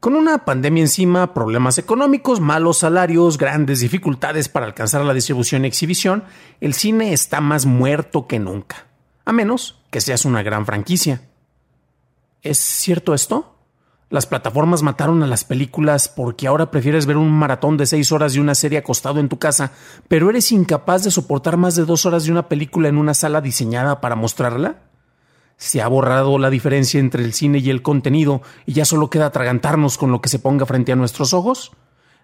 Con una pandemia encima, problemas económicos, malos salarios, grandes dificultades para alcanzar la distribución y exhibición, el cine está más muerto que nunca. A menos que seas una gran franquicia. ¿Es cierto esto? Las plataformas mataron a las películas porque ahora prefieres ver un maratón de seis horas de una serie acostado en tu casa, pero eres incapaz de soportar más de dos horas de una película en una sala diseñada para mostrarla. Se ha borrado la diferencia entre el cine y el contenido y ya solo queda atragantarnos con lo que se ponga frente a nuestros ojos.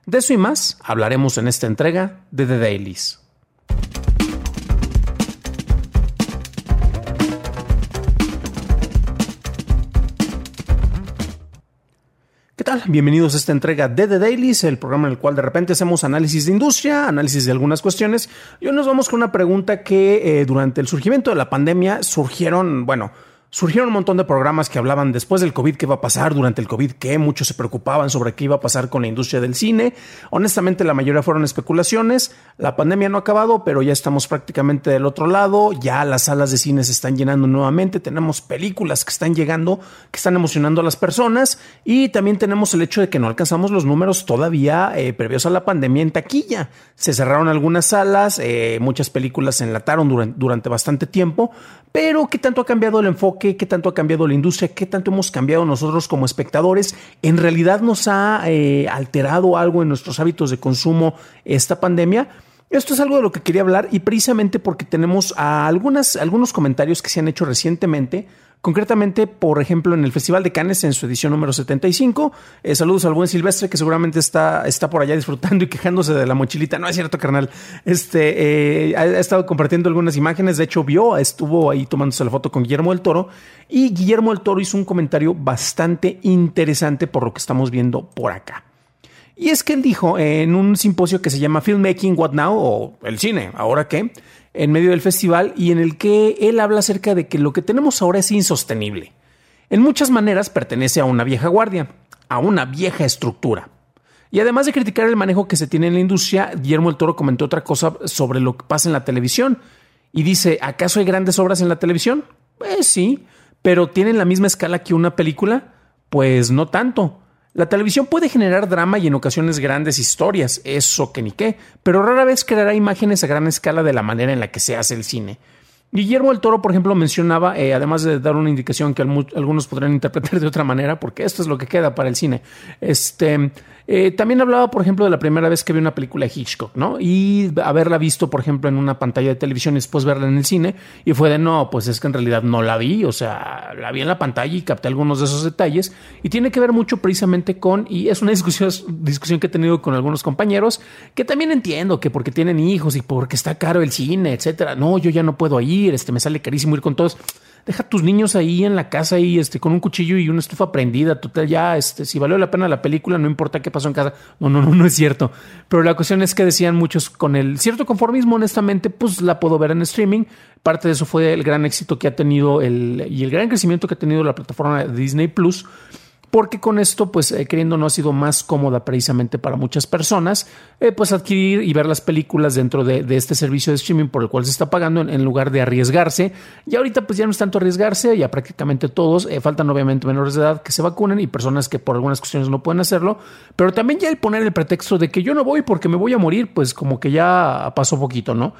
De eso y más hablaremos en esta entrega de The Dailies. Bienvenidos a esta entrega de The Dailies, el programa en el cual de repente hacemos análisis de industria, análisis de algunas cuestiones. Y hoy nos vamos con una pregunta que eh, durante el surgimiento de la pandemia surgieron, bueno, Surgieron un montón de programas que hablaban después del COVID, qué iba a pasar durante el COVID, qué muchos se preocupaban sobre qué iba a pasar con la industria del cine. Honestamente, la mayoría fueron especulaciones. La pandemia no ha acabado, pero ya estamos prácticamente del otro lado. Ya las salas de cine se están llenando nuevamente. Tenemos películas que están llegando, que están emocionando a las personas. Y también tenemos el hecho de que no alcanzamos los números todavía eh, previos a la pandemia en taquilla. Se cerraron algunas salas, eh, muchas películas se enlataron durante, durante bastante tiempo. Pero, ¿qué tanto ha cambiado el enfoque? Qué, tanto ha cambiado la industria, qué tanto hemos cambiado nosotros como espectadores. ¿En realidad nos ha eh, alterado algo en nuestros hábitos de consumo esta pandemia? Esto es algo de lo que quería hablar y precisamente porque tenemos algunas, algunos comentarios que se han hecho recientemente Concretamente, por ejemplo, en el Festival de Cannes, en su edición número 75. Eh, saludos al buen Silvestre, que seguramente está, está por allá disfrutando y quejándose de la mochilita. No es cierto, carnal. Este eh, ha, estado compartiendo algunas imágenes. De hecho, vio, estuvo ahí tomándose la foto con Guillermo del Toro. Y Guillermo del Toro hizo un comentario bastante interesante por lo que estamos viendo por acá. Y es que él dijo en un simposio que se llama Filmmaking What Now o el cine, ¿ahora qué? En medio del festival y en el que él habla acerca de que lo que tenemos ahora es insostenible. En muchas maneras pertenece a una vieja guardia, a una vieja estructura. Y además de criticar el manejo que se tiene en la industria, Guillermo el Toro comentó otra cosa sobre lo que pasa en la televisión. Y dice, ¿acaso hay grandes obras en la televisión? Pues sí, pero ¿tienen la misma escala que una película? Pues no tanto. La televisión puede generar drama y en ocasiones grandes historias, eso que ni qué, pero rara vez creará imágenes a gran escala de la manera en la que se hace el cine. Guillermo del Toro, por ejemplo, mencionaba, eh, además de dar una indicación que algunos podrían interpretar de otra manera, porque esto es lo que queda para el cine, este, eh, también hablaba, por ejemplo, de la primera vez que vi una película de Hitchcock, ¿no? Y haberla visto, por ejemplo, en una pantalla de televisión y después verla en el cine. Y fue de, no, pues es que en realidad no la vi, o sea, la vi en la pantalla y capté algunos de esos detalles. Y tiene que ver mucho precisamente con, y es una discusión, discusión que he tenido con algunos compañeros, que también entiendo que porque tienen hijos y porque está caro el cine, etcétera. No, yo ya no puedo ir, este, me sale carísimo ir con todos deja tus niños ahí en la casa y este con un cuchillo y una estufa prendida, total ya este si valió la pena la película, no importa qué pasó en casa. No, no, no, no es cierto. Pero la cuestión es que decían muchos con el cierto conformismo, honestamente, pues la puedo ver en streaming. Parte de eso fue el gran éxito que ha tenido el y el gran crecimiento que ha tenido la plataforma de Disney Plus porque con esto, pues eh, queriendo no ha sido más cómoda precisamente para muchas personas, eh, pues adquirir y ver las películas dentro de, este servicio de streaming por el cual se está pagando en, lugar de arriesgarse. Y ahorita pues ya no es tanto arriesgarse, ya prácticamente todos, eh, faltan obviamente menores de edad que se vacunen y personas que por algunas cuestiones no pueden hacerlo, pero también ya el poner el pretexto de que yo no voy porque me voy a morir, pues como que ya pasó poquito, ¿no?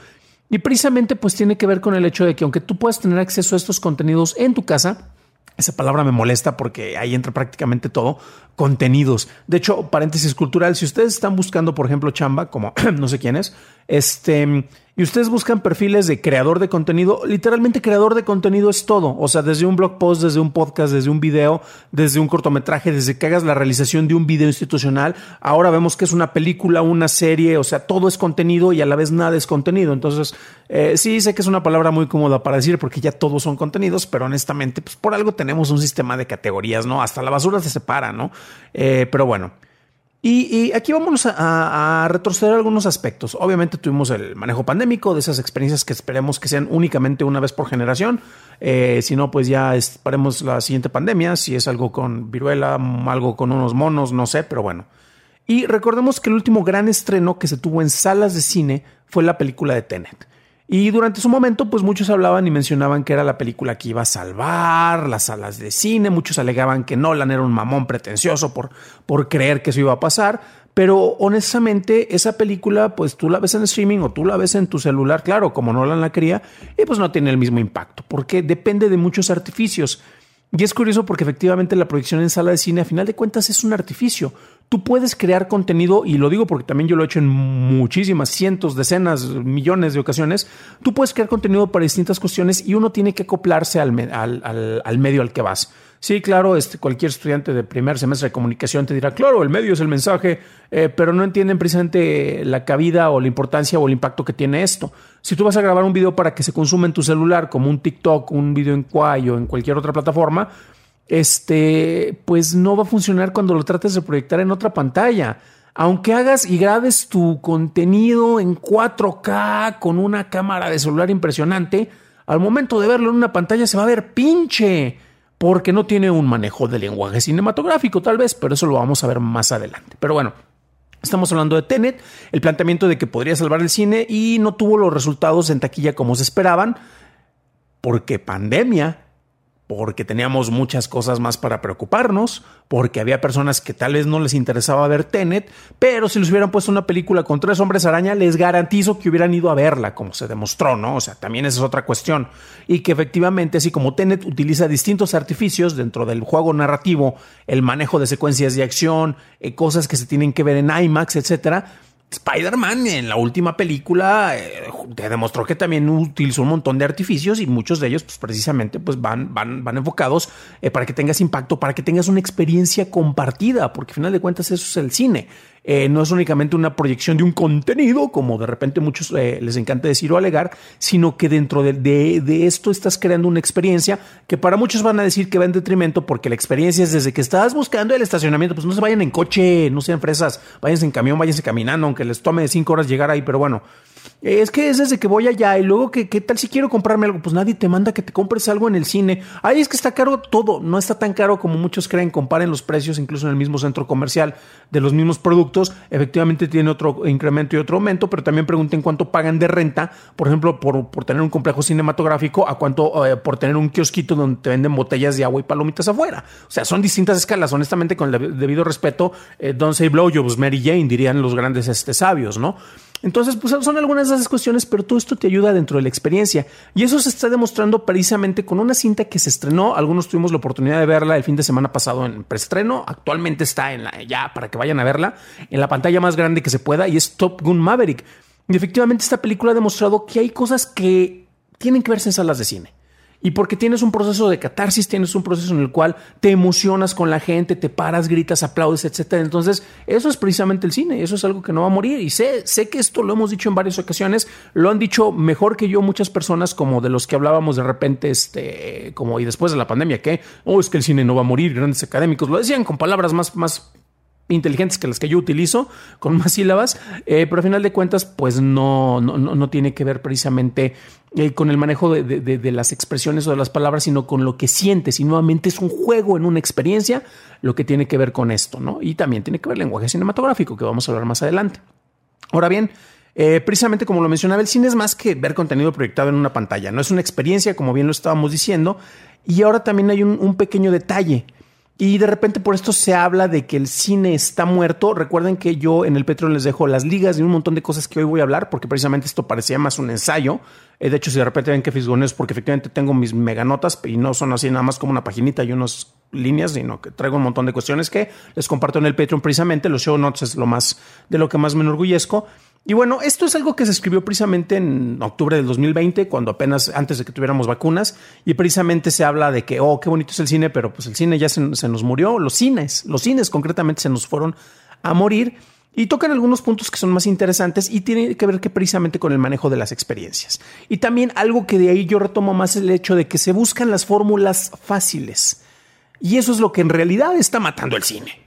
Y precisamente pues tiene que ver con el hecho de que aunque tú puedas tener acceso a estos contenidos en tu casa, esa palabra me molesta porque ahí entra prácticamente todo. Contenidos. De hecho, paréntesis cultural, si ustedes están buscando, por ejemplo, chamba, como no sé quién es, este, y ustedes buscan perfiles de creador de contenido, literalmente creador de contenido es todo. O sea, desde un blog post, desde un podcast, desde un video, desde un cortometraje, desde que hagas la realización de un video institucional. Ahora vemos que es una película, una serie, o sea, todo es contenido y a la vez nada es contenido. Entonces, eh, sí sé que es una palabra muy cómoda para decir porque ya todos son contenidos, pero honestamente, pues por algo tenemos un sistema de categorías, ¿no? Hasta la basura se separa, ¿no? Eh, pero bueno. Y, aquí vamos a, retroceder algunos aspectos. Obviamente tuvimos el manejo pandémico de esas experiencias que esperemos que sean únicamente una vez por generación. Eh, si no, pues ya esperemos la siguiente pandemia, si es algo con viruela, algo con unos monos, no sé, pero bueno. Y recordemos que el último gran estreno que se tuvo en salas de cine fue la película de Tenet. Y durante su momento, pues muchos hablaban y mencionaban que era la película que iba a salvar las salas de cine. Muchos alegaban que Nolan era un mamón pretencioso por, por creer que eso iba a pasar. Pero honestamente, esa película, pues tú la ves en streaming o tú la ves en tu celular, claro, como Nolan la quería, y pues no tiene el mismo impacto, porque depende de muchos artificios. Y es curioso porque efectivamente la proyección en sala de cine, a final de cuentas, es un artificio. Tú puedes crear contenido, y lo digo porque también yo lo he hecho en muchísimas, cientos, decenas, millones de ocasiones. Tú puedes crear contenido para distintas cuestiones y uno tiene que acoplarse al, al medio al que vas. Sí, claro, este, cualquier estudiante de primer semestre de comunicación te dirá, claro, el medio es el mensaje, eh, pero no entienden precisamente la cabida o la importancia o el impacto que tiene esto. Si tú vas a grabar un video para que se consuma en tu celular, como un TikTok, un video en Quai o en cualquier otra plataforma, este, pues no va a funcionar cuando lo trates de proyectar en otra pantalla. Aunque hagas y grabes tu contenido en 4K con una cámara de celular impresionante, al momento de verlo en una pantalla se va a ver pinche porque no tiene un manejo de lenguaje cinematográfico, tal vez, pero eso lo vamos a ver más adelante. Pero bueno, Estamos hablando de Tenet, el planteamiento de que podría salvar el cine y no tuvo los resultados en taquilla como se esperaban, porque pandemia porque teníamos muchas cosas más para preocuparnos, porque había personas que tal vez no les interesaba ver Tenet, pero si les hubieran puesto una película con tres hombres araña, les garantizo que hubieran ido a verla, como se demostró, ¿no? O sea, también esa es otra cuestión. Y que efectivamente, así como Tenet utiliza distintos artificios dentro del juego narrativo, el manejo de secuencias de acción, eh, cosas que se tienen que ver en IMAX, etcétera, Spider-Man en la última película eh, demostró que también utilizó un montón de artificios y muchos de ellos pues precisamente pues van, van, van enfocados eh, para que tengas impacto, para que tengas una experiencia compartida, porque al final de cuentas eso es el cine. Eh, no es únicamente una proyección de un contenido, como de repente muchos eh, les encanta decir o alegar, sino que dentro de, esto estás creando una experiencia que para muchos van a decir que va en detrimento porque la experiencia es desde que estás buscando el estacionamiento, pues no se vayan en coche, no sean fresas, váyanse en camión, váyanse caminando, aunque les tome cinco horas llegar ahí, pero bueno, es que es desde que voy allá y luego que qué tal si quiero comprarme algo, pues nadie te manda que te compres algo en el cine. Ahí es que está caro todo, no está tan caro como muchos creen, comparen los precios incluso en el mismo centro comercial de los mismos productos, efectivamente tiene otro incremento y otro aumento, pero también pregunten cuánto pagan de renta, por ejemplo, por, por tener un complejo cinematográfico, a cuánto eh, por tener un kiosquito donde te venden botellas de agua y palomitas afuera. O sea, son distintas escalas, honestamente, con el debido respeto, eh, don't say blow jobs, Mary Jane, dirían los grandes este, sabios, ¿no? Entonces, pues son algunas de esas cuestiones, pero todo esto te ayuda dentro de la experiencia. Y eso se está demostrando precisamente con una cinta que se estrenó. Algunos tuvimos la oportunidad de verla el fin de semana pasado en preestreno. Actualmente está en la, ya para que vayan a verla, en la pantalla más grande que se pueda y es Top Gun Maverick. Y efectivamente esta película ha demostrado que hay cosas que tienen que verse en salas de cine y porque tienes un proceso de catarsis, tienes un proceso en el cual te emocionas con la gente, te paras, gritas, aplaudes, etcétera. Entonces, eso es precisamente el cine, eso es algo que no va a morir. Y sé, sé que esto lo hemos dicho en varias ocasiones, lo han dicho mejor que yo muchas personas, como de los que hablábamos de repente, este, como y después de la pandemia, que, oh, es que el cine no va a morir, grandes académicos, lo decían con palabras más, más inteligentes que las que yo utilizo, con más sílabas, eh, pero al final de cuentas, pues no, no, no tiene que ver precisamente eh, con el manejo de, de, las expresiones o de las palabras, sino con lo que sientes. Y nuevamente es un juego en una experiencia lo que tiene que ver con esto, ¿no? Y también tiene que ver el lenguaje cinematográfico, que vamos a hablar más adelante. Ahora bien, eh, precisamente como lo mencionaba, el cine es más que ver contenido proyectado en una pantalla, no es una experiencia, como bien lo estábamos diciendo, y ahora también hay un pequeño detalle. Y de repente por esto se habla de que el cine está muerto. Recuerden que yo en el Patreon les dejo las ligas y un montón de cosas que hoy voy a hablar, porque precisamente esto parecía más un ensayo. Eh, de hecho, si de repente ven que fisgoneo porque efectivamente tengo mis meganotas y no son así nada más como una paginita y unas líneas, sino que traigo un montón de cuestiones que les comparto en el Patreon precisamente. Los show notes es lo más de lo que más me enorgullezco. Y bueno, esto es algo que se escribió precisamente en octubre del 2020, cuando apenas antes de que tuviéramos vacunas, y precisamente se habla de que, oh, qué bonito es el cine, pero pues el cine ya se, nos murió, los cines, los cines concretamente se nos fueron a morir. Y tocan algunos puntos que son más interesantes y tienen que ver que precisamente con el manejo de las experiencias. Y también algo que de ahí yo retomo más el hecho de que se buscan las fórmulas fáciles. Y eso es lo que en realidad está matando el cine.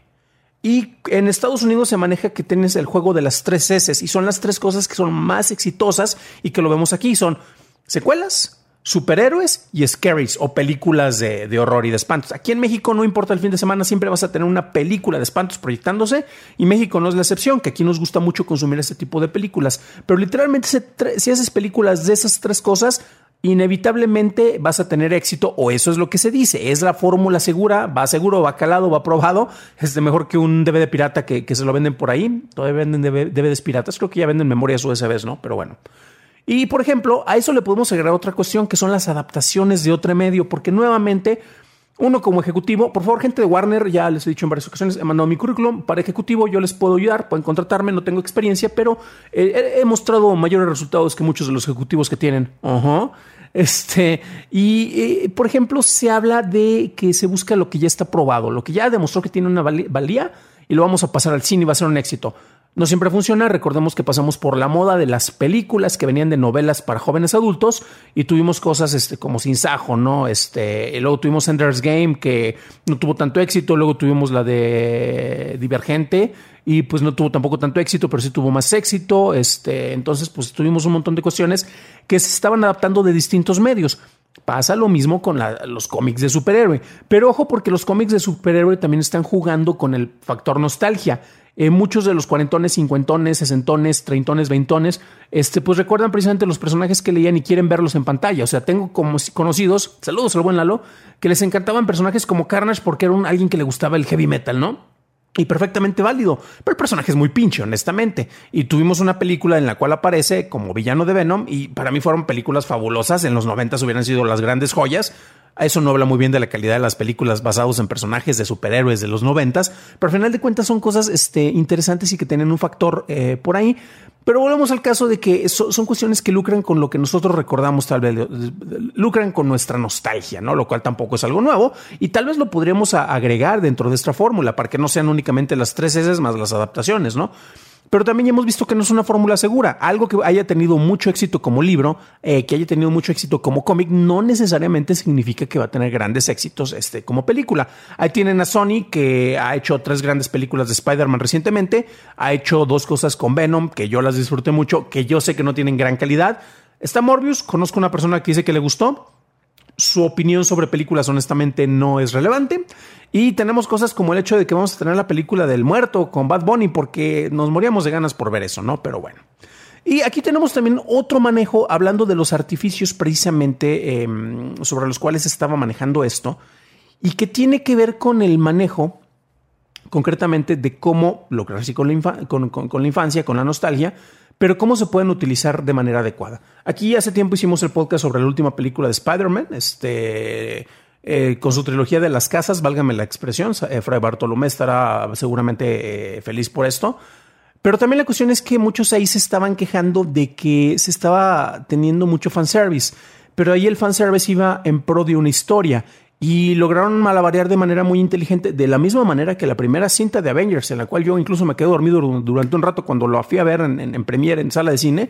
Y en Estados Unidos se maneja que tienes el juego de las tres S y son las tres cosas que son más exitosas y que lo vemos aquí. Son secuelas, superhéroes y scaries o películas de, horror y de espantos. Aquí en México no importa el fin de semana, siempre vas a tener una película de espantos proyectándose y México no es la excepción, que aquí nos gusta mucho consumir este tipo de películas. Pero literalmente si haces películas de esas tres cosas, inevitablemente vas a tener éxito o eso es lo que se dice. Es la fórmula segura, va seguro, va calado, va probado. Es mejor que un DVD pirata que, se lo venden por ahí. Todavía venden DVDs piratas, creo que ya venden memorias USBs, ¿no? Pero bueno. Y por ejemplo, a eso le podemos agregar otra cuestión que son las adaptaciones de otro medio, porque nuevamente uno como ejecutivo, por favor, gente de Warner, ya les he dicho en varias ocasiones, he mandado mi currículum para ejecutivo, yo les puedo ayudar, pueden contratarme, no tengo experiencia, pero eh, he mostrado mayores resultados que muchos de los ejecutivos que tienen. Este, y eh, por ejemplo, se habla de que se busca lo que ya está probado, lo que ya demostró que tiene una valía y lo vamos a pasar al cine y va a ser un éxito. No siempre funciona, recordemos que pasamos por la moda de las películas que venían de novelas para jóvenes adultos y tuvimos cosas este, como Sin Sajo, ¿no? Este, luego tuvimos Ender's Game que no tuvo tanto éxito, luego tuvimos la de Divergente y pues no tuvo tampoco tanto éxito, pero sí tuvo más éxito, este, entonces pues tuvimos un montón de cuestiones que se estaban adaptando de distintos medios. Pasa lo mismo con los cómics de superhéroe. Pero ojo porque los cómics de superhéroe también están jugando con el factor nostalgia. Eh, muchos de los cuarentones, cincuentones, sesentones, treintones, veintones, este, pues recuerdan precisamente los personajes que leían y quieren verlos en pantalla. O sea, tengo como conocidos, saludos al buen Lalo, que les encantaban personajes como Carnage porque era un, alguien que le gustaba el heavy metal, ¿no? Y perfectamente válido, pero el personaje es muy pinche, honestamente. Y tuvimos una película en la cual aparece como villano de Venom y para mí fueron películas fabulosas. En los 90 hubieran sido las grandes joyas. Eso no habla muy bien de la calidad de las películas basadas en personajes de superhéroes de los noventas, pero al final de cuentas son cosas este, interesantes y que tienen un factor eh, por ahí. Pero volvemos al caso de que son cuestiones que lucran con lo que nosotros recordamos, tal vez lucran con nuestra nostalgia, ¿no? Lo cual tampoco es algo nuevo y tal vez lo podríamos agregar dentro de esta fórmula para que no sean únicamente las tres S más las adaptaciones, ¿no? Pero también hemos visto que no es una fórmula segura. Algo que haya tenido mucho éxito como libro, eh, que haya tenido mucho éxito como cómic, no necesariamente significa que va a tener grandes éxitos este, como película. Ahí tienen a Sony, que ha hecho tres grandes películas de Spider-Man recientemente. Ha hecho dos cosas con Venom, que yo las disfruté mucho, que yo sé que no tienen gran calidad. Está Morbius, conozco una persona que dice que le gustó. Su opinión sobre películas honestamente no es relevante. Y tenemos cosas como el hecho de que vamos a tener la película del muerto con Bad Bunny porque nos moríamos de ganas por ver eso, ¿no? Pero bueno. Y aquí tenemos también otro manejo hablando de los artificios precisamente em, sobre los cuales estaba manejando esto y que tiene que ver con el manejo concretamente de cómo lograr así con la, con la infancia, con la nostalgia, pero cómo se pueden utilizar de manera adecuada. Aquí hace tiempo hicimos el podcast sobre la última película de Spider-Man, este eh, con su trilogía de las casas, válgame la expresión, eh, Fray Bartolomé estará seguramente eh, feliz por esto. Pero también la cuestión es que muchos ahí se estaban quejando de que se estaba teniendo mucho fanservice, pero ahí el fanservice iba en pro de una historia y lograron malabarear de manera muy inteligente, de la misma manera que la primera cinta de Avengers, en la cual yo incluso me quedé dormido durante un rato cuando lo fui a ver en, en, premiere, en sala de cine,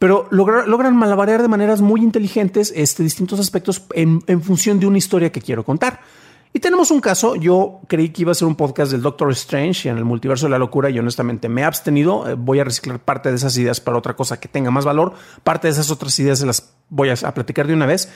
pero logran malabarear de maneras muy inteligentes este, distintos aspectos en, función de una historia que quiero contar. Y tenemos un caso, yo creí que iba a ser un podcast del Doctor Strange en el multiverso de la locura y honestamente me he abstenido, eh, voy a reciclar parte de esas ideas para otra cosa que tenga más valor, parte de esas otras ideas se las voy a platicar de una vez.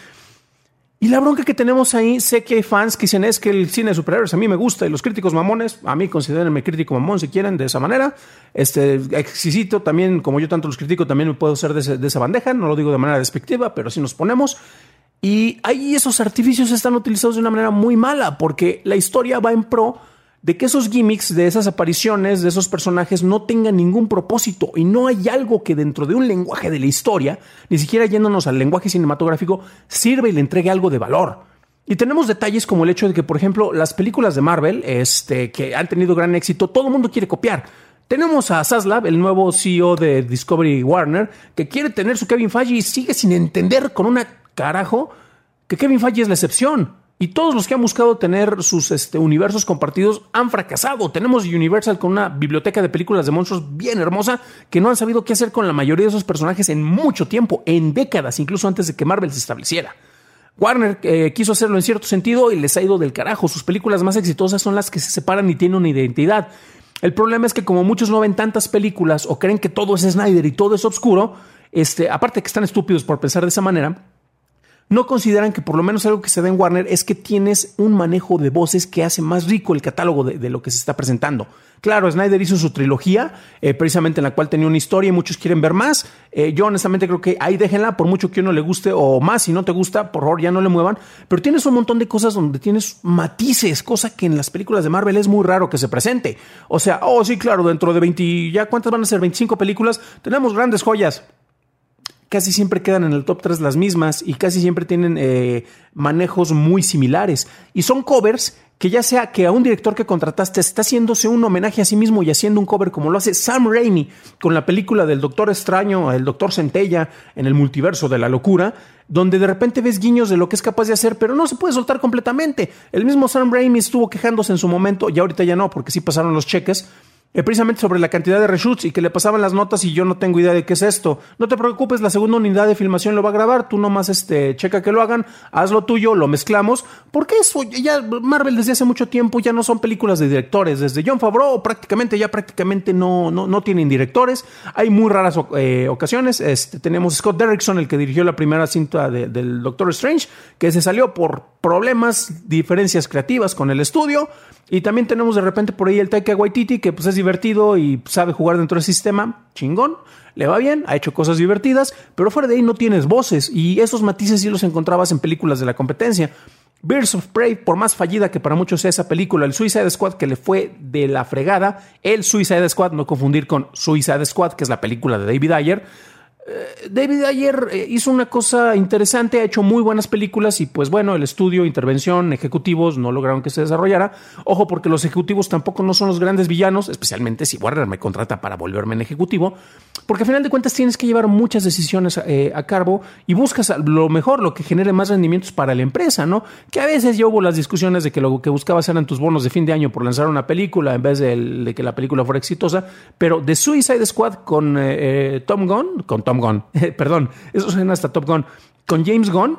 Y la bronca que tenemos ahí, sé que hay fans que dicen es que el cine de superhéroes a mí me gusta y los críticos mamones, a mí considérenme crítico mamón si quieren de esa manera. Este, exquisito también, como yo tanto los critico, también me puedo ser de, esa bandeja, no lo digo de manera despectiva, pero así nos ponemos. Y ahí esos artificios están utilizados de una manera muy mala porque la historia va en pro de que esos gimmicks, de esas apariciones, de esos personajes no tengan ningún propósito y no hay algo que dentro de un lenguaje de la historia, ni siquiera yéndonos al lenguaje cinematográfico, sirva y le entregue algo de valor. Y tenemos detalles como el hecho de que, por ejemplo, las películas de Marvel, este, que han tenido gran éxito, todo el mundo quiere copiar. Tenemos a Saslav, el nuevo CEO de Discovery Warner, que quiere tener su Kevin Feige y sigue sin entender con una carajo que Kevin Feige es la excepción. Y todos los que han buscado tener sus este, universos compartidos han fracasado. Tenemos Universal con una biblioteca de películas de monstruos bien hermosa que no han sabido qué hacer con la mayoría de esos personajes en mucho tiempo, en décadas, incluso antes de que Marvel se estableciera. Warner eh, quiso hacerlo en cierto sentido y les ha ido del carajo. Sus películas más exitosas son las que se separan y tienen una identidad. El problema es que como muchos no ven tantas películas o creen que todo es Snyder y todo es oscuro, este, aparte que están estúpidos por pensar de esa manera, no consideran que por lo menos algo que se da en Warner es que tienes un manejo de voces que hace más rico el catálogo de, lo que se está presentando. Claro, Snyder hizo su trilogía, eh, precisamente en la cual tenía una historia y muchos quieren ver más. Eh, yo honestamente creo que ahí déjenla, por mucho que uno le guste o más, si no te gusta, por favor ya no le muevan. Pero tienes un montón de cosas donde tienes matices, cosa que en las películas de Marvel es muy raro que se presente. O sea, oh sí, claro, dentro de 20, ya cuántas van a ser, 25 películas, tenemos grandes joyas casi siempre quedan en el top 3 las mismas y casi siempre tienen eh, manejos muy similares. Y son covers que ya sea que a un director que contrataste está haciéndose un homenaje a sí mismo y haciendo un cover como lo hace Sam Raimi con la película del Doctor Extraño, el Doctor Centella en el multiverso de la locura, donde de repente ves guiños de lo que es capaz de hacer, pero no se puede soltar completamente. El mismo Sam Raimi estuvo quejándose en su momento, y ahorita ya no, porque sí pasaron los cheques, eh, precisamente sobre la cantidad de reshoots y que le pasaban las notas y yo no tengo idea de qué es esto. No te preocupes, la segunda unidad de filmación lo va a grabar, tú nomás este, checa que lo hagan, haz lo tuyo, lo mezclamos, porque eso ya Marvel desde hace mucho tiempo ya no son películas de directores, desde John Favreau prácticamente ya prácticamente no, no, no tienen directores, hay muy raras eh, ocasiones, este, tenemos Scott Derrickson, el que dirigió la primera cinta del Doctor Strange, que se salió por problemas, diferencias creativas con el estudio, y también tenemos de repente por ahí el Taika Waititi, que pues es divertido y sabe jugar dentro del sistema, chingón, le va bien, ha hecho cosas divertidas, pero fuera de ahí no tienes voces. Y esos matices sí los encontrabas en películas de la competencia. Birds of Prey, por más fallida que para muchos sea esa película, el Suicide Squad que le fue de la fregada, el Suicide Squad, no confundir con Suicide Squad, que es la película de David Ayer, David ayer eh, hizo una cosa interesante, ha hecho muy buenas películas y pues bueno, el estudio, intervención, ejecutivos no lograron que se desarrollara. Ojo porque los ejecutivos tampoco no son los grandes villanos, especialmente si Warner me contrata para volverme en ejecutivo, porque a final de cuentas tienes que llevar muchas decisiones eh, a cabo y buscas lo mejor, lo que genere más rendimientos para la empresa, ¿no? Que a veces ya hubo las discusiones de que lo que buscabas eran tus bonos de fin de año por lanzar una película en vez de, que la película fuera exitosa, pero The Suicide Squad con Tom Gunn, con Tom Gunn, perdón, eso suena hasta Top Gun, con James Gunn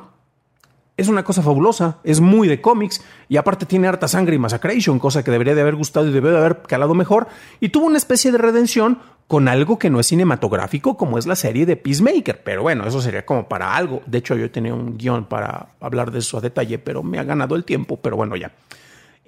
es una cosa fabulosa, es muy de cómics y aparte tiene harta sangre y massacration, cosa que debería de haber gustado y debería de haber calado mejor y tuvo una especie de redención con algo que no es cinematográfico como es la serie de Peacemaker, pero bueno, eso sería como para algo. De hecho, yo tenía un guion para hablar de eso a detalle, pero me ha ganado el tiempo, pero bueno, ya.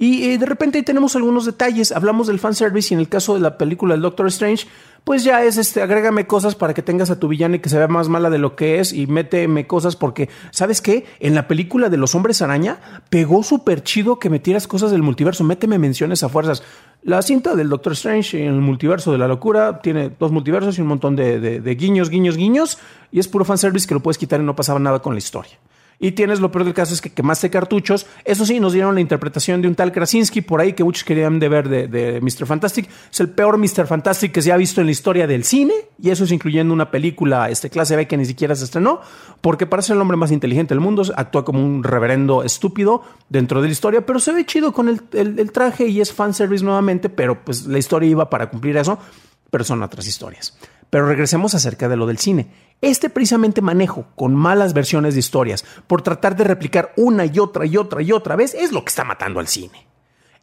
Y eh, de repente tenemos algunos detalles. Hablamos del fanservice y en el caso de la película del Doctor Strange, pues ya es este, agrégame cosas para que tengas a tu villana y que se vea más mala de lo que es y méteme cosas porque, ¿sabes qué? En la película de los hombres araña pegó súper chido que metieras cosas del multiverso. Méteme menciones a fuerzas. La cinta del Doctor Strange en el multiverso de la locura tiene dos multiversos y un montón de, de guiños, guiños, guiños y es puro fanservice que lo puedes quitar y no pasaba nada con la historia. Y tienes lo peor del caso es que quemaste cartuchos. Eso sí, nos dieron la interpretación de un tal Krasinski por ahí que muchos querían de ver de, Mr. Fantastic. Es el peor Mr. Fantastic que se ha visto en la historia del cine. Y eso es incluyendo una película este, clase B que ni siquiera se estrenó. Porque parece el hombre más inteligente del mundo. Actúa como un reverendo estúpido dentro de la historia. Pero se ve chido con el, el traje y es fanservice nuevamente. Pero pues la historia iba para cumplir eso. Pero son otras historias. Pero regresemos acerca de lo del cine. Este precisamente manejo con malas versiones de historias por tratar de replicar una y otra y otra y otra vez es lo que está matando al cine.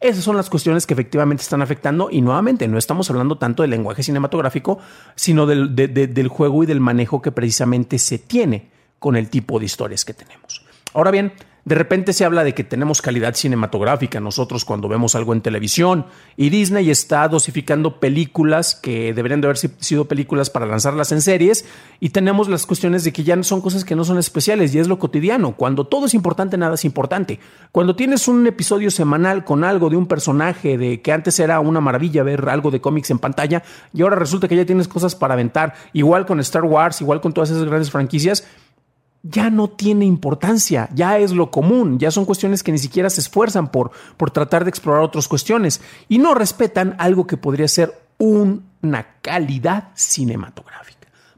Esas son las cuestiones que efectivamente están afectando y nuevamente no estamos hablando tanto del lenguaje cinematográfico, sino del, juego y del manejo que precisamente se tiene con el tipo de historias que tenemos. Ahora bien, de repente se habla de que tenemos calidad cinematográfica nosotros cuando vemos algo en televisión y Disney está dosificando películas que deberían de haber sido películas para lanzarlas en series y tenemos las cuestiones de que ya son cosas que no son especiales y es lo cotidiano. Cuando todo es importante, nada es importante. Cuando tienes un episodio semanal con algo de un personaje de que antes era una maravilla ver algo de cómics en pantalla y ahora resulta que ya tienes cosas para aventar, igual con Star Wars, igual con todas esas grandes franquicias, ya no tiene importancia, ya es lo común, ya son cuestiones que ni siquiera se esfuerzan por, por tratar de explorar otras cuestiones y no respetan algo que podría ser una calidad cinematográfica.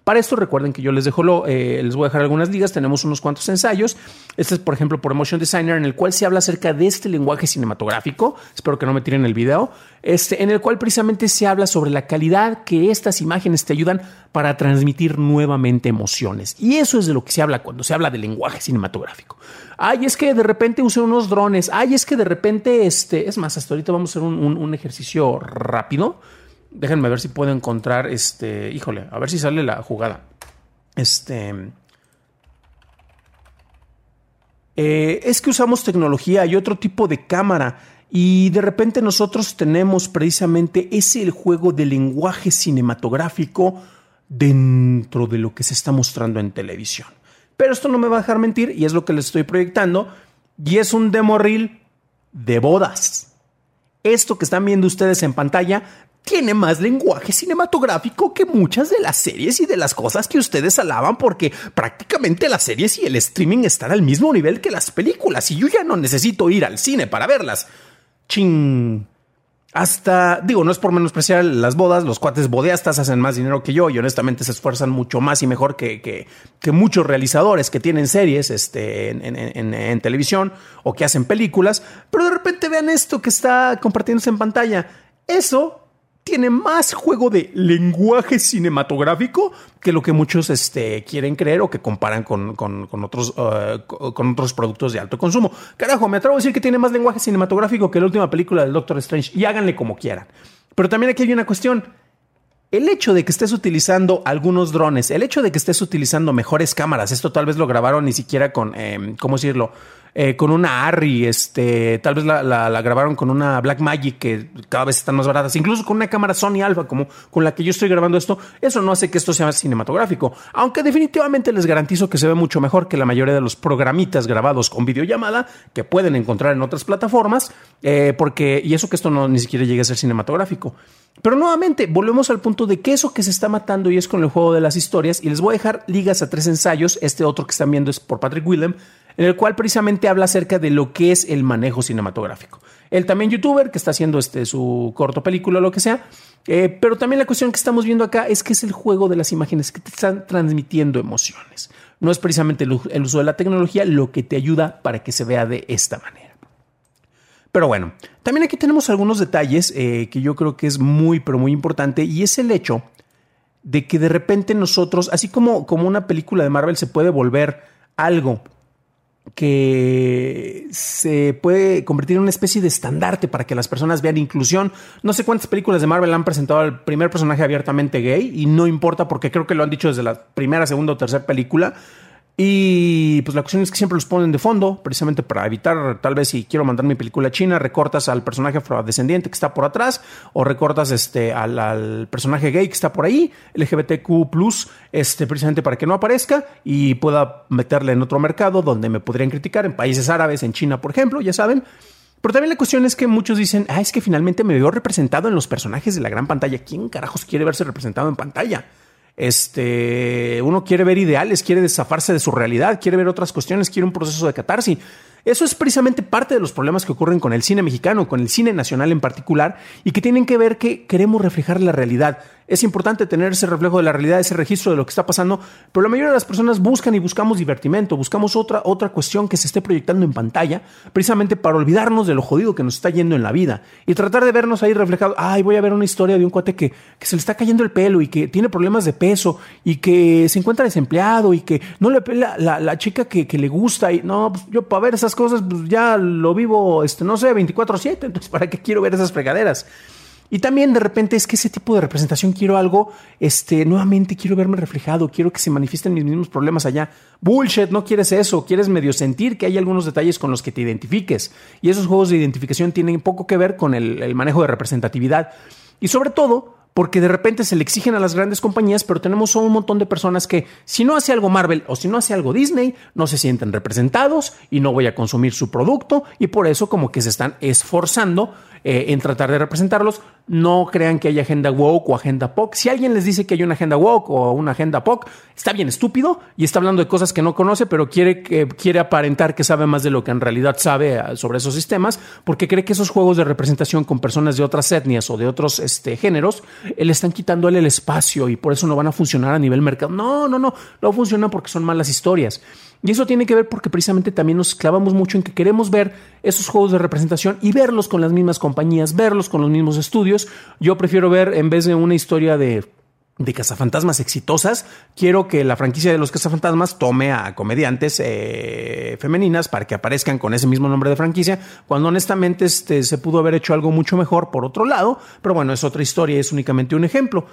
Para esto recuerden que yo les dejo lo, eh, les voy a dejar algunas ligas, tenemos unos cuantos ensayos. Este es, por ejemplo, por Emotion Designer, en el cual se habla acerca de este lenguaje cinematográfico. Espero que no me tiren el video. Este, en el cual precisamente se habla sobre la calidad que estas imágenes te ayudan para transmitir nuevamente emociones. Y eso es de lo que se habla cuando se habla de lenguaje cinematográfico. Ay, es que de repente usé unos drones. Ay, es que de repente, este, es más, hasta ahorita vamos a hacer un ejercicio rápido Déjenme ver si puedo encontrar este. Híjole, a ver si sale la jugada. Este. Eh, es que usamos tecnología y otro tipo de cámara. Y de repente nosotros tenemos precisamente ese juego de lenguaje cinematográfico dentro de lo que se está mostrando en televisión. Pero esto no me va a dejar mentir y es lo que les estoy proyectando. Y es un demo reel de bodas. Esto que están viendo ustedes en pantalla tiene más lenguaje cinematográfico que muchas de las series y de las cosas que ustedes alaban porque prácticamente las series y el streaming están al mismo nivel que las películas y yo ya no necesito ir al cine para verlas. Ching. Hasta, digo, no es por menospreciar las bodas, los cuates bodeastas hacen más dinero que yo y honestamente se esfuerzan mucho más y mejor que, que, muchos realizadores que tienen series este, en, en televisión o que hacen películas, pero de repente vean esto que está compartiéndose en pantalla. Eso tiene más juego de lenguaje cinematográfico que lo que muchos este, quieren creer o que comparan con, otros, uh, con otros productos de alto consumo. Carajo, me atrevo a decir que tiene más lenguaje cinematográfico que la última película del Doctor Strange y háganle como quieran. Pero también aquí hay una cuestión. El hecho de que estés utilizando algunos drones, el hecho de que estés utilizando mejores cámaras, esto tal vez lo grabaron ni siquiera con, eh, ¿cómo decirlo? Eh, con una Arri, este, tal vez la, grabaron con una Black Magic que cada vez están más baratas, incluso con una cámara Sony Alpha como con la que yo estoy grabando esto, eso no hace que esto sea cinematográfico, aunque definitivamente les garantizo que se ve mucho mejor que la mayoría de los programitas grabados con videollamada que pueden encontrar en otras plataformas, eh, porque, y eso que esto no ni siquiera llegue a ser cinematográfico. Pero nuevamente, volvemos al punto de que eso que se está matando y es con el juego de las historias, y les voy a dejar ligas a tres ensayos, este otro que están viendo es por Patrick Willem, en el cual precisamente habla acerca de lo que es el manejo cinematográfico. Él también youtuber que está haciendo este, su corto película o lo que sea, eh, pero también la cuestión que estamos viendo acá es que es el juego de las imágenes que te están transmitiendo emociones. No es precisamente el, uso de la tecnología lo que te ayuda para que se vea de esta manera. Pero bueno, también aquí tenemos algunos detalles eh, que yo creo que es muy, pero muy importante y es el hecho de que de repente nosotros, así como, como una película de Marvel se puede volver algo que se puede convertir en una especie de estandarte para que las personas vean inclusión. No sé cuántas películas de Marvel han presentado al primer personaje abiertamente gay y no importa porque creo que lo han dicho desde la primera, segunda o tercera película. Y pues la cuestión es que siempre los ponen de fondo, precisamente para evitar, tal vez si quiero mandar mi película china, recortas al personaje afrodescendiente que está por atrás, o recortas este, al, personaje gay que está por ahí, LGBTQ, este, precisamente para que no aparezca y pueda meterle en otro mercado donde me podrían criticar, en países árabes, en China, por ejemplo, ya saben. Pero también la cuestión es que muchos dicen, ah, es que finalmente me veo representado en los personajes de la gran pantalla. ¿Quién carajos quiere verse representado en pantalla? Este, uno quiere ver ideales, quiere desafarse de su realidad, quiere ver otras cuestiones, quiere un proceso de catarsis. Eso es precisamente parte de los problemas que ocurren con el cine mexicano, con el cine nacional en particular, y que tienen que ver que queremos reflejar la realidad. Es importante tener ese reflejo de la realidad, ese registro de lo que está pasando, pero la mayoría de las personas buscan y buscamos divertimento, buscamos otra, otra cuestión que se esté proyectando en pantalla, precisamente para olvidarnos de lo jodido que nos está yendo en la vida y tratar de vernos ahí reflejados. Ay, voy a ver una historia de un cuate que, se le está cayendo el pelo y que tiene problemas de peso y que se encuentra desempleado y que no le pela la, chica que, que, le gusta. Y no, pues, yo para ver esas cosas, pues ya lo vivo, este, no sé, 24-7, entonces ¿para qué quiero ver esas fregaderas? Y también de repente es que ese tipo de representación quiero algo, este, nuevamente quiero verme reflejado, quiero que se manifiesten mis mismos problemas allá. Bullshit, no quieres eso, quieres medio sentir que hay algunos detalles con los que te identifiques. Y esos juegos de identificación tienen poco que ver con el, el manejo de representatividad. Y sobre todo, porque de repente se le exigen a las grandes compañías, pero tenemos un montón de personas que si no hace algo Marvel o si no hace algo Disney, no se sienten representados y no voy a consumir su producto y por eso como que se están esforzando eh, en tratar de representarlos. No crean que hay agenda woke o agenda POC. Si alguien les dice que hay una agenda woke o una agenda POC, está bien estúpido y está hablando de cosas que no conoce, pero quiere, quiere aparentar que sabe más de lo que en realidad sabe eh, sobre esos sistemas, porque cree que esos juegos de representación con personas de otras etnias o de otros este, géneros eh, le están quitándole el espacio y por eso no van a funcionar a nivel mercado. No, no, no, no funcionan porque son malas historias. Y eso tiene que ver porque precisamente también nos clavamos mucho en que queremos ver esos juegos de representación y verlos con las mismas compañías, verlos con los mismos estudios. Yo prefiero ver, en vez de una historia de de cazafantasmas exitosas, quiero que la franquicia de los cazafantasmas tome a comediantes eh, femeninas para que aparezcan con ese mismo nombre de franquicia, cuando honestamente este, se pudo haber hecho algo mucho mejor por otro lado, pero bueno, es otra historia, es únicamente un ejemplo.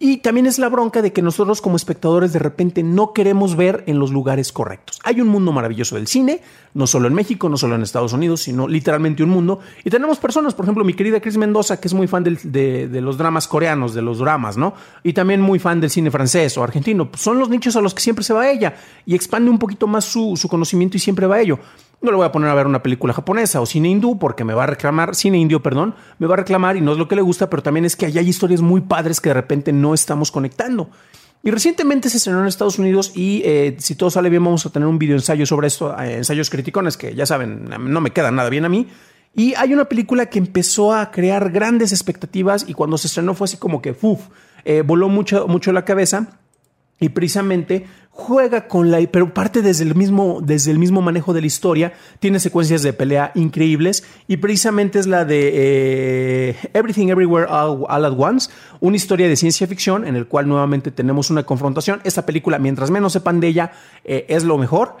Y también es la bronca de que nosotros como espectadores de repente no queremos ver en los lugares correctos. Hay un mundo maravilloso del cine, no solo en México, no solo en Estados Unidos, sino literalmente un mundo. Y tenemos personas, por ejemplo, mi querida Chris Mendoza, que es muy fan de, los dramas coreanos, de los dramas, ¿no? Y también muy fan del cine francés o argentino. Son los nichos a los que siempre se va ella y expande un poquito más su, su conocimiento y siempre va a ello. No le voy a poner a ver una película japonesa o cine hindú porque me va a reclamar, cine indio, perdón, me va a reclamar y no es lo que le gusta, pero también es que allá hay historias muy padres que de repente no estamos conectando. Y recientemente se estrenó en Estados Unidos y eh, si todo sale bien vamos a tener un video ensayo sobre esto, eh, ensayos criticones que ya saben, no me quedan nada bien a mí. Y hay una película que empezó a crear grandes expectativas y cuando se estrenó fue así como que, uf, eh, voló mucho, mucho la cabeza y precisamente juega con la pero parte desde el mismo desde el mismo manejo de la historia tiene secuencias de pelea increíbles y precisamente es la de eh, Everything Everywhere All, at Once una historia de ciencia ficción en el cual nuevamente tenemos una confrontación. Esta película mientras menos sepan de ella eh, es lo mejor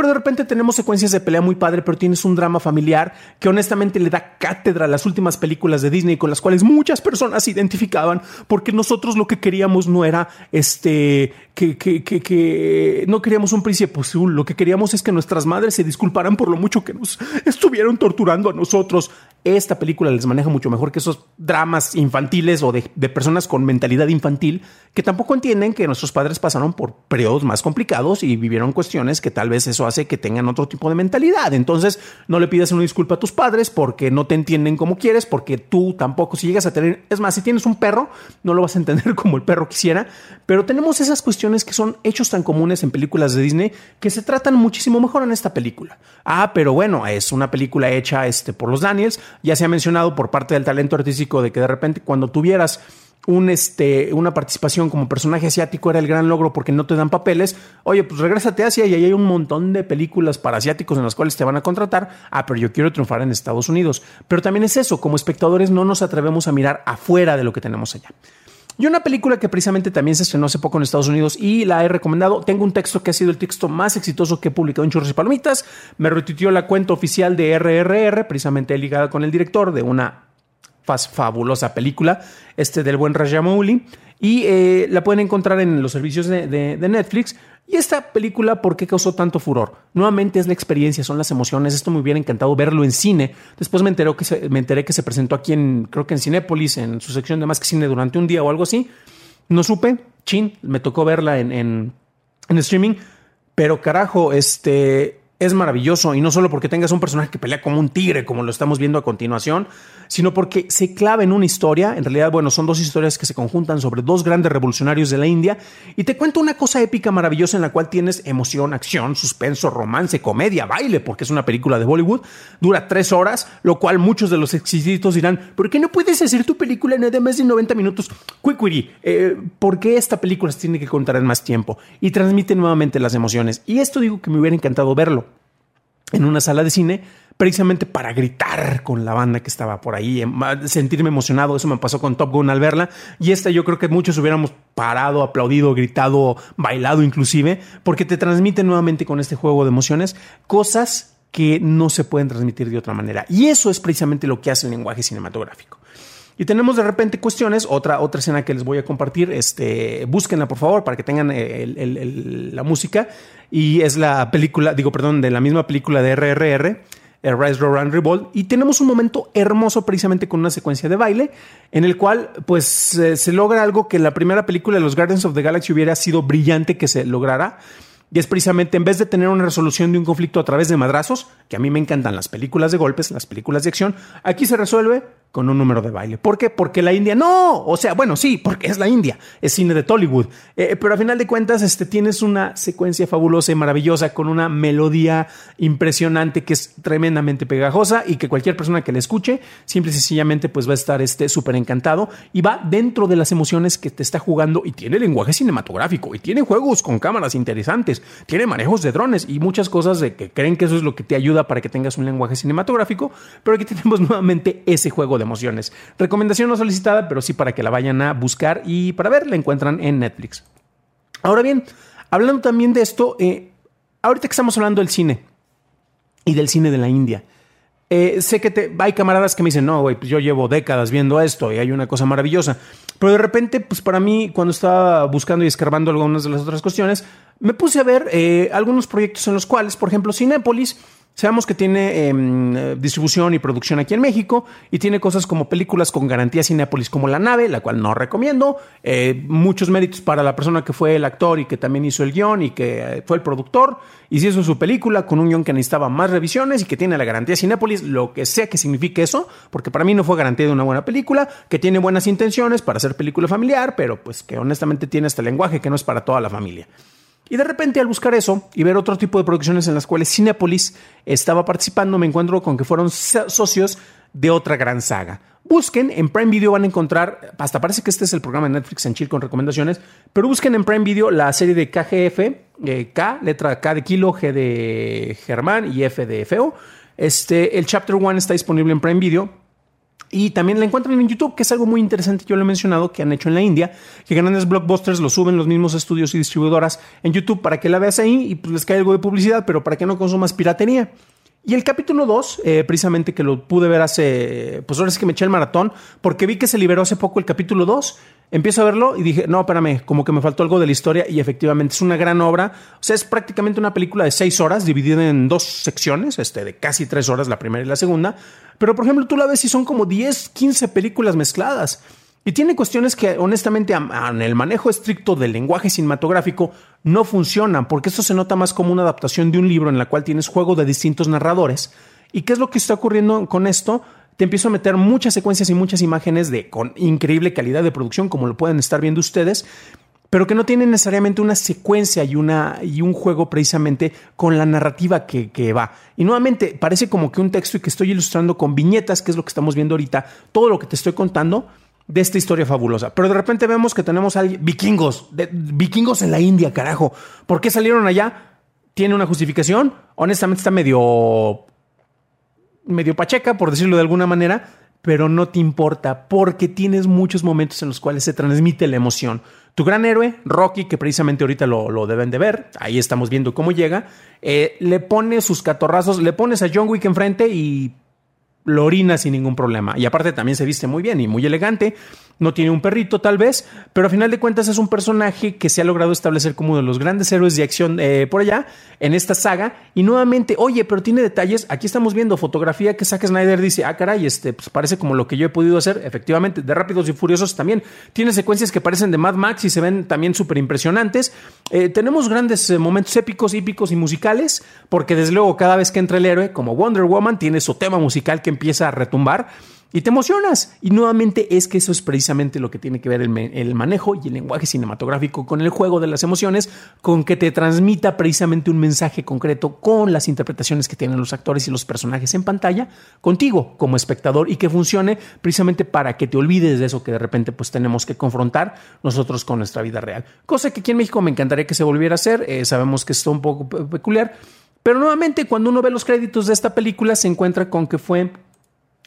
pero de repente tenemos secuencias de pelea muy padre, pero tienes un drama familiar que honestamente le da cátedra a las últimas películas de Disney con las cuales muchas personas se identificaban, porque nosotros lo que queríamos no era este que, que, que, que no queríamos un príncipe azul, lo que queríamos es que nuestras madres se disculparan por lo mucho que nos estuvieron torturando a nosotros. Esta película les maneja mucho mejor que esos dramas infantiles o de, de personas con mentalidad infantil que tampoco entienden que nuestros padres pasaron por periodos más complicados y vivieron cuestiones que tal vez eso que tengan otro tipo de mentalidad. Entonces, no le pidas una disculpa a tus padres porque no te entienden como quieres, porque tú tampoco, si llegas a tener, es más, si tienes un perro, no lo vas a entender como el perro quisiera, pero tenemos esas cuestiones que son hechos tan comunes en películas de Disney que se tratan muchísimo mejor en esta película. Ah, pero bueno, es una película hecha este, por los Daniels, ya se ha mencionado por parte del talento artístico de que de repente cuando tuvieras este, una participación como personaje asiático era el gran logro porque no te dan papeles. Oye, pues regrésate a Asia y ahí hay un montón de películas para asiáticos en las cuales te van a contratar. Ah, pero yo quiero triunfar en Estados Unidos. Pero también es eso, como espectadores no nos atrevemos a mirar afuera de lo que tenemos allá. Y una película que precisamente también se estrenó hace poco en Estados Unidos y la he recomendado. Tengo un texto que ha sido el texto más exitoso que he publicado en Churros y Palomitas. Me retuiteó la cuenta oficial de RRR, precisamente ligada con el director de una fabulosa película, este del buen Rajamouli, y eh, la pueden encontrar en los servicios de, Netflix. Y esta película, ¿por qué causó tanto furor? Nuevamente es la experiencia, son las emociones. Esto me hubiera encantado verlo en cine. Después me, enteré que se, me enteré que se presentó aquí en, creo que en Cinépolis, en su sección de Más que Cine durante un día o algo así. No supe, chin, me tocó verla en, en streaming. Pero carajo, este es maravilloso. Y no solo porque tengas un personaje que pelea como un tigre, como lo estamos viendo a continuación, sino porque se clava en una historia. En realidad, bueno, son dos historias que se conjuntan sobre dos grandes revolucionarios de la India y te cuento una cosa épica, maravillosa, en la cual tienes emoción, acción, suspenso, romance, comedia, baile, porque es una película de Bollywood. Dura tres horas, lo cual muchos de los exquisitos dirán, ¿por qué no puedes hacer tu película en más de 90 minutos? Quick eh, ¿por qué esta película se tiene que contar en más tiempo? Y transmite nuevamente las emociones. Y esto digo que me hubiera encantado verlo en una sala de cine precisamente para gritar con la banda que estaba por ahí, em, sentirme emocionado. Eso me pasó con Top Gun al verla. Y esta yo creo que muchos hubiéramos parado, aplaudido, gritado, bailado inclusive, porque te transmite nuevamente con este juego de emociones cosas que no se pueden transmitir de otra manera. Y eso es precisamente lo que hace el lenguaje cinematográfico. Y tenemos de repente cuestiones, otra, otra escena que les voy a compartir, este, búsquenla por favor para que tengan la música. Y es la película, digo, perdón, de la misma película de RRR Rise, Roll and Revolt, y tenemos un momento hermoso precisamente con una secuencia de baile en el cual pues se logra algo que la primera película de los Guardians of the Galaxy hubiera sido brillante que se lograra. Y es precisamente en vez de tener una resolución de un conflicto a través de madrazos, que a mí me encantan las películas de golpes, las películas de acción, aquí se resuelve con un número de baile. ¿Por qué? Porque la India no, o sea, bueno, sí, porque es la India, es cine de Tollywood, eh, pero a final de cuentas este, tienes una secuencia fabulosa y maravillosa con una melodía impresionante que es tremendamente pegajosa y que cualquier persona que la escuche, simple y sencillamente pues va a estar súper encantado y va dentro de las emociones que te está jugando y tiene lenguaje cinematográfico y tiene juegos con cámaras interesantes, tiene manejos de drones y muchas cosas de que creen que eso es lo que te ayuda para que tengas un lenguaje cinematográfico, pero aquí tenemos nuevamente ese juego de emociones. Recomendación no solicitada, pero sí para que la vayan a buscar y para ver, la encuentran en Netflix. Ahora bien, hablando también de esto, eh, ahorita que estamos hablando del cine y del cine de la India, eh, sé que te, hay camaradas que me dicen, no, güey, pues yo llevo décadas viendo esto y hay una cosa maravillosa. Pero de repente, pues para mí, cuando estaba buscando y escarbando algunas de las otras cuestiones, me puse a ver eh, algunos proyectos en los cuales, por ejemplo, Cinépolis Sabemos que tiene em, distribución y producción aquí en México y tiene cosas como películas con garantía Cinepolis como La Nave, la cual no recomiendo. Eh, muchos méritos para la persona que fue el actor y que también hizo el guion y que eh, fue el productor. Y si hizo su película con un guion que necesitaba más revisiones y que tiene la garantía Cinepolis, lo que sea que signifique eso, porque para mí no fue garantía de una buena película, que tiene buenas intenciones para hacer película familiar, pero pues que honestamente tiene este lenguaje que no es para toda la familia. Y de repente al buscar eso y ver otro tipo de producciones en las cuales Cinepolis estaba participando, me encuentro con que fueron socios de otra gran saga. Busquen, en Prime Video van a encontrar, hasta parece que este es el programa de Netflix en Chill con recomendaciones, pero busquen en Prime Video la serie de KGF, eh, K, letra K de kilo, G de Germán y F de feo. Este, el Chapter 1 está disponible en Prime Video. Y también la encuentran en YouTube, que es algo muy interesante, yo lo he mencionado, que han hecho en la India, que grandes blockbusters lo suben los mismos estudios y distribuidoras en YouTube para que la veas ahí y pues les cae algo de publicidad, pero para que no consumas piratería. Y el capítulo 2, eh, precisamente que lo pude ver hace, pues ahora es que me eché el maratón, porque vi que se liberó hace poco el capítulo 2, empiezo a verlo y dije, no, espérame, como que me faltó algo de la historia y efectivamente es una gran obra, o sea, es prácticamente una película de seis horas, dividida en dos secciones, este, de casi tres horas, la primera y la segunda, pero por ejemplo tú la ves y son como 10, 15 películas mezcladas. Y tiene cuestiones que honestamente en el manejo estricto del lenguaje cinematográfico no funcionan, porque esto se nota más como una adaptación de un libro en la cual tienes juego de distintos narradores. ¿Y qué es lo que está ocurriendo con esto? Te empiezo a meter muchas secuencias y muchas imágenes de con increíble calidad de producción, como lo pueden estar viendo ustedes, pero que no tienen necesariamente una secuencia y, una, y un juego precisamente con la narrativa que, que, va. Y nuevamente, parece como que un texto y que estoy ilustrando con viñetas, que es lo que estamos viendo ahorita, todo lo que te estoy contando, de esta historia fabulosa. Pero de repente vemos que tenemos a vikingos, vikingos en la India, carajo. ¿Por qué salieron allá? ¿Tiene una justificación? Honestamente está medio medio pacheca, por decirlo de alguna manera, pero no te importa porque tienes muchos momentos en los cuales se transmite la emoción. Tu gran héroe, Rocky, que precisamente ahorita lo, deben de ver, ahí estamos viendo cómo llega, eh, le pone sus catorrazos, le pones a John Wick enfrente y lo orina sin ningún problema. Y aparte también se viste muy bien y muy elegante no tiene un perrito tal vez, pero a final de cuentas es un personaje que se ha logrado establecer como uno de los grandes héroes de acción eh, por allá en esta saga. Y nuevamente, oye, pero tiene detalles. Aquí estamos viendo fotografía que Zack Snyder dice, ah, caray, este, pues parece como lo que yo he podido hacer. Efectivamente, de Rápidos y Furiosos también tiene secuencias que parecen de Mad Max y se ven también súper impresionantes. Eh, tenemos grandes eh, momentos épicos, hípicos y musicales, porque desde luego cada vez que entra el héroe, como Wonder Woman, tiene su tema musical que empieza a retumbar y te emocionas. Y nuevamente es que eso es precisamente lo que tiene que ver el, manejo y el lenguaje cinematográfico con el juego de las emociones, con que te transmita precisamente un mensaje concreto con las interpretaciones que tienen los actores y los personajes en pantalla, contigo como espectador y que funcione precisamente para que te olvides de eso que de repente pues tenemos que confrontar nosotros con nuestra vida real. Cosa que aquí en México me encantaría que se volviera a hacer, eh, sabemos que es un poco peculiar, pero nuevamente cuando uno ve los créditos de esta película se encuentra con que fue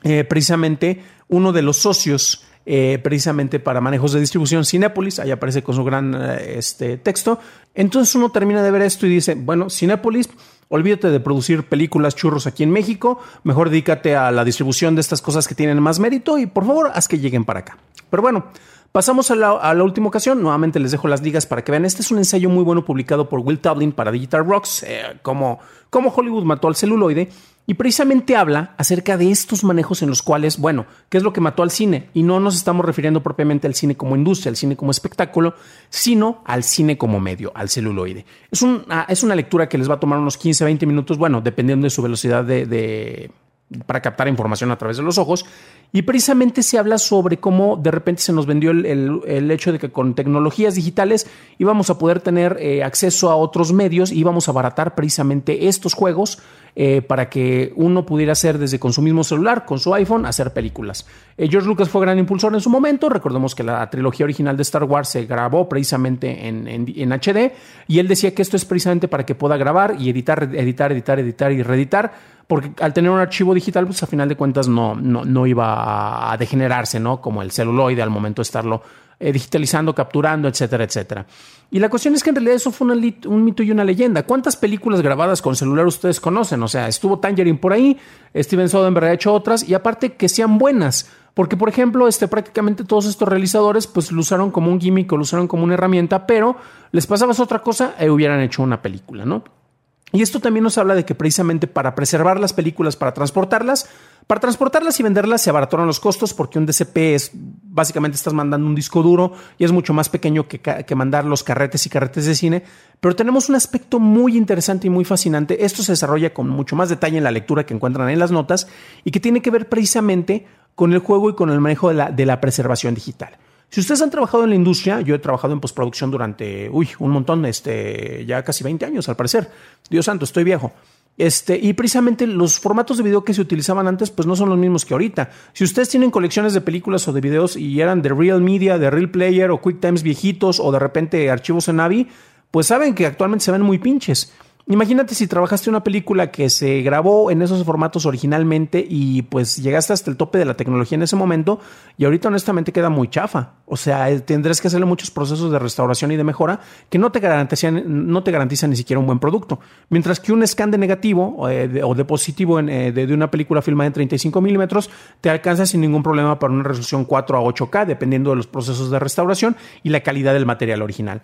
eh, precisamente uno de los socios eh, precisamente para manejos de distribución Cinepolis, ahí aparece con su gran eh, este, texto. Entonces uno termina de ver esto y dice, bueno, Cinepolis, olvídate de producir películas churros aquí en México, mejor dedícate a la distribución de estas cosas que tienen más mérito y por favor haz que lleguen para acá. Pero bueno, Pasamos a la, última ocasión. Nuevamente les dejo las ligas para que vean. Este es un ensayo muy bueno publicado por Will Tublin para Digital Rocks, eh, como, Hollywood mató al celuloide. Y precisamente habla acerca de estos manejos en los cuales, bueno, ¿qué es lo que mató al cine? Y no nos estamos refiriendo propiamente al cine como industria, al cine como espectáculo, sino al cine como medio, al celuloide. Es, es una lectura que les va a tomar unos 15, 20 minutos, bueno, dependiendo de su velocidad de para captar información a través de los ojos. Y precisamente se habla sobre cómo de repente se nos vendió el, hecho de que con tecnologías digitales íbamos a poder tener eh, acceso a otros medios y íbamos a abaratar precisamente estos juegos eh, para que uno pudiera hacer desde con su mismo celular, con su iPhone, hacer películas. Eh, George Lucas fue gran impulsor en su momento. Recordemos que la trilogía original de Star Wars se grabó precisamente en, en HD y él decía que esto es precisamente para que pueda grabar y editar, editar, editar, editar y reeditar porque al tener un archivo digital, pues a final de cuentas no, no, iba a degenerarse, ¿no? Como el celuloide al momento de estarlo eh, digitalizando, capturando, etcétera, etcétera. Y la cuestión es que en realidad eso fue un mito y una leyenda. ¿Cuántas películas grabadas con celular ustedes conocen? O sea, estuvo Tangerine por ahí, Steven Soderbergh ha hecho otras, y aparte que sean buenas. Porque, por ejemplo, este, prácticamente todos estos realizadores pues lo usaron como un gimmick o lo usaron como una herramienta, pero les pasabas otra cosa e hubieran hecho una película, ¿no? Y esto también nos habla de que precisamente para preservar las películas, para transportarlas, para transportarlas y venderlas se abarataron los costos porque un DCP es básicamente estás mandando un disco duro y es mucho más pequeño que, que, mandar los carretes y carretes de cine. Pero tenemos un aspecto muy interesante y muy fascinante. Esto se desarrolla con mucho más detalle en la lectura que encuentran en las notas y que tiene que ver precisamente con el juego y con el manejo de la, de la preservación digital. Si ustedes han trabajado en la industria, yo he trabajado en postproducción durante, uy, un montón, este, ya casi 20 años al parecer. Dios santo, estoy viejo. Este, y precisamente los formatos de video que se utilizaban antes, pues no son los mismos que ahorita. Si ustedes tienen colecciones de películas o de videos y eran de Real Media, de Real Player o QuickTimes viejitos o de repente archivos en AVI, pues saben que actualmente se ven muy pinches. Imagínate si trabajaste una película que se grabó en esos formatos originalmente y pues llegaste hasta el tope de la tecnología en ese momento y ahorita honestamente queda muy chafa. O sea, eh, tendrás que hacerle muchos procesos de restauración y de mejora que no te garantizan, no te garantizan ni siquiera un buen producto. Mientras que un scan de negativo eh, o de positivo eh, de, de, una película filmada en 35 milímetros te alcanza sin ningún problema para una resolución 4 a 8K dependiendo de los procesos de restauración y la calidad del material original.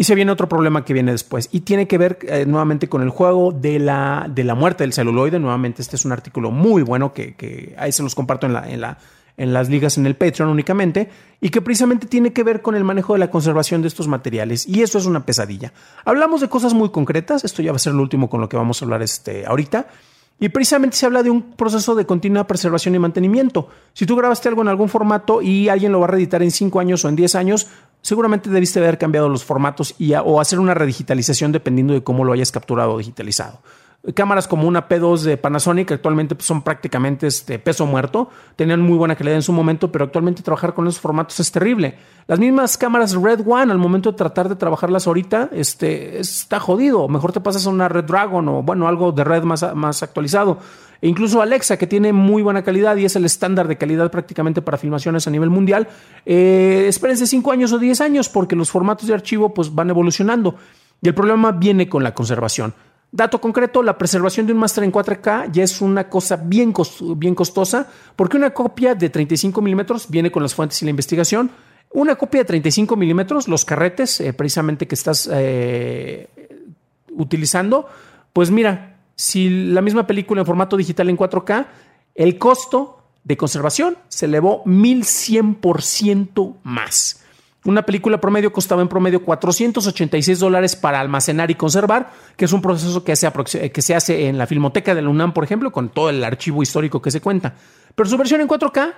Y se viene otro problema que viene después. Y tiene que ver eh, nuevamente con el juego de la, de la muerte del celuloide. Nuevamente, este es un artículo muy bueno que, ahí se los comparto en, la, en, la, en las ligas en el Patreon únicamente. Y que precisamente tiene que ver con el manejo de la conservación de estos materiales. Y eso es una pesadilla. Hablamos de cosas muy concretas. Esto ya va a ser lo último con lo que vamos a hablar este, ahorita. Y precisamente se habla de un proceso de continua preservación y mantenimiento. Si tú grabaste algo en algún formato y alguien lo va a reeditar en 5 años o en 10 años, seguramente debiste haber cambiado los formatos y o hacer una redigitalización dependiendo de cómo lo hayas capturado o digitalizado. Cámaras como una P2 de Panasonic actualmente pues, son prácticamente este peso muerto. Tenían muy buena calidad en su momento, pero actualmente trabajar con esos formatos es terrible. Las mismas cámaras Red One, al momento de tratar de trabajarlas ahorita, este, está jodido. Mejor te pasas a una Red Dragon o bueno, algo de red más, más actualizado. E incluso Alexa, que tiene muy buena calidad y es el estándar de calidad prácticamente para filmaciones a nivel mundial, eh, espérense 5 años o 10 años porque los formatos de archivo pues, van evolucionando. Y el problema viene con la conservación. Dato concreto, la preservación de un máster en 4K ya es una cosa bien, bien costosa porque una copia de 35 milímetros viene con las fuentes y la investigación. Una copia de 35 milímetros, los carretes eh, precisamente que estás eh, utilizando, pues mira, si la misma película en formato digital en 4K, el costo de conservación se elevó 1100% más. Una película promedio costaba en promedio 486 dólares para almacenar y conservar, que es un proceso que, que se hace en la Filmoteca de la UNAM, por ejemplo, con todo el archivo histórico que se cuenta. Pero su versión en 4K,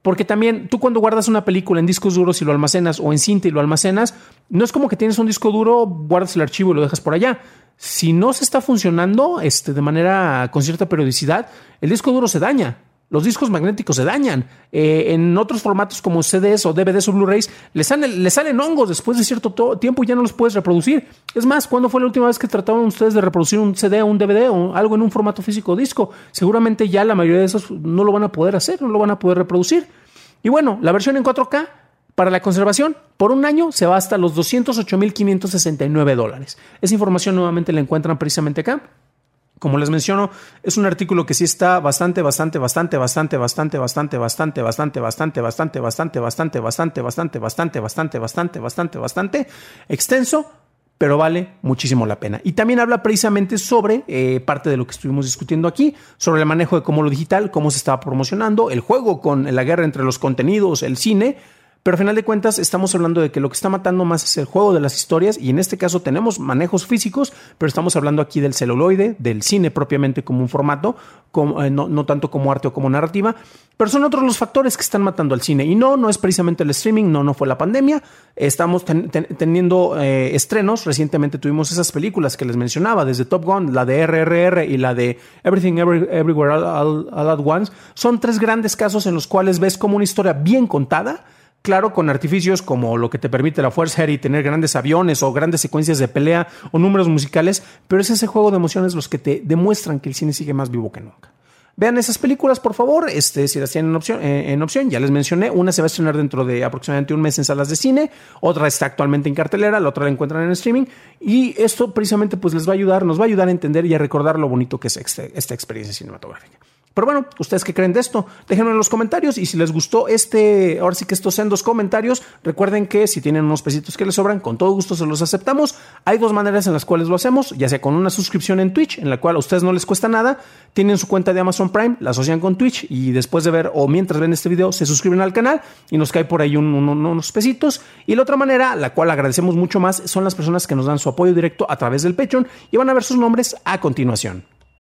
porque también tú cuando guardas una película en discos duros y lo almacenas o en cinta y lo almacenas, no es como que tienes un disco duro, guardas el archivo y lo dejas por allá. Si no se está funcionando este, de manera con cierta periodicidad, el disco duro se daña los discos magnéticos se dañan. Eh, en otros formatos como CDs o DVDs o Blu-rays, le salen, salen hongos después de cierto tiempo y ya no los puedes reproducir. Es más, ¿cuándo fue la última vez que trataron ustedes de reproducir un CD o un DVD o algo en un formato físico disco? Seguramente ya la mayoría de esos no lo van a poder hacer, no lo van a poder reproducir. Y bueno, la versión en 4K para la conservación, por un año se va hasta los 208.569 dólares. Esa información nuevamente la encuentran precisamente acá como les menciono, es un artículo que sí está bastante, bastante, bastante, bastante, bastante, bastante, bastante, bastante, bastante, bastante, bastante, bastante, bastante, bastante, bastante, bastante, bastante, bastante, bastante extenso, pero vale muchísimo la pena. Y también habla precisamente sobre parte de lo que estuvimos discutiendo aquí, sobre el manejo de cómo lo digital, cómo se estaba promocionando, el juego con la guerra entre los contenidos, el cine, pero al final de cuentas estamos hablando de que lo que está matando más es el juego de las historias y en este caso tenemos manejos físicos, pero estamos hablando aquí del celuloide, del cine propiamente como un formato, como, eh, no, no, tanto como arte o como narrativa, pero son otros los factores que están matando al cine. Y no, no es precisamente el streaming, no, no fue la pandemia. Estamos ten, ten, teniendo eh, estrenos. Recientemente tuvimos esas películas que les mencionaba, desde Top Gun, la de RRR y la de Everything Every, Everywhere All, All at Once. Son tres grandes casos en los cuales ves como una historia bien contada Claro, con artificios como lo que te permite la Force Head y tener grandes aviones o grandes secuencias de pelea o números musicales, pero es ese juego de emociones los que te demuestran que el cine sigue más vivo que nunca. Vean esas películas, por favor, este, si las tienen en opción, eh, en opción. Ya les mencioné, una se va a estrenar dentro de aproximadamente un mes en salas de cine, otra está actualmente en cartelera, la otra la encuentran en streaming. Y esto precisamente pues les va a ayudar, nos va a ayudar a entender y a recordar lo bonito que es este, esta experiencia cinematográfica. Pero bueno, ¿ustedes qué creen de esto? Déjenme en los comentarios y si les gustó este, ahora sí que estos sean dos comentarios, recuerden que si tienen unos pesitos que les sobran, con todo gusto se los aceptamos. Hay dos maneras en las cuales lo hacemos, ya sea con una suscripción en Twitch, en la cual a ustedes no les cuesta nada, tienen su cuenta de Amazon Prime, la asocian con Twitch y después de ver o mientras ven este video se suscriben al canal y nos cae por ahí un, unos pesitos. Y la otra manera, la cual agradecemos mucho más, son las personas que nos dan su apoyo directo a través del Patreon y van a ver sus nombres a continuación.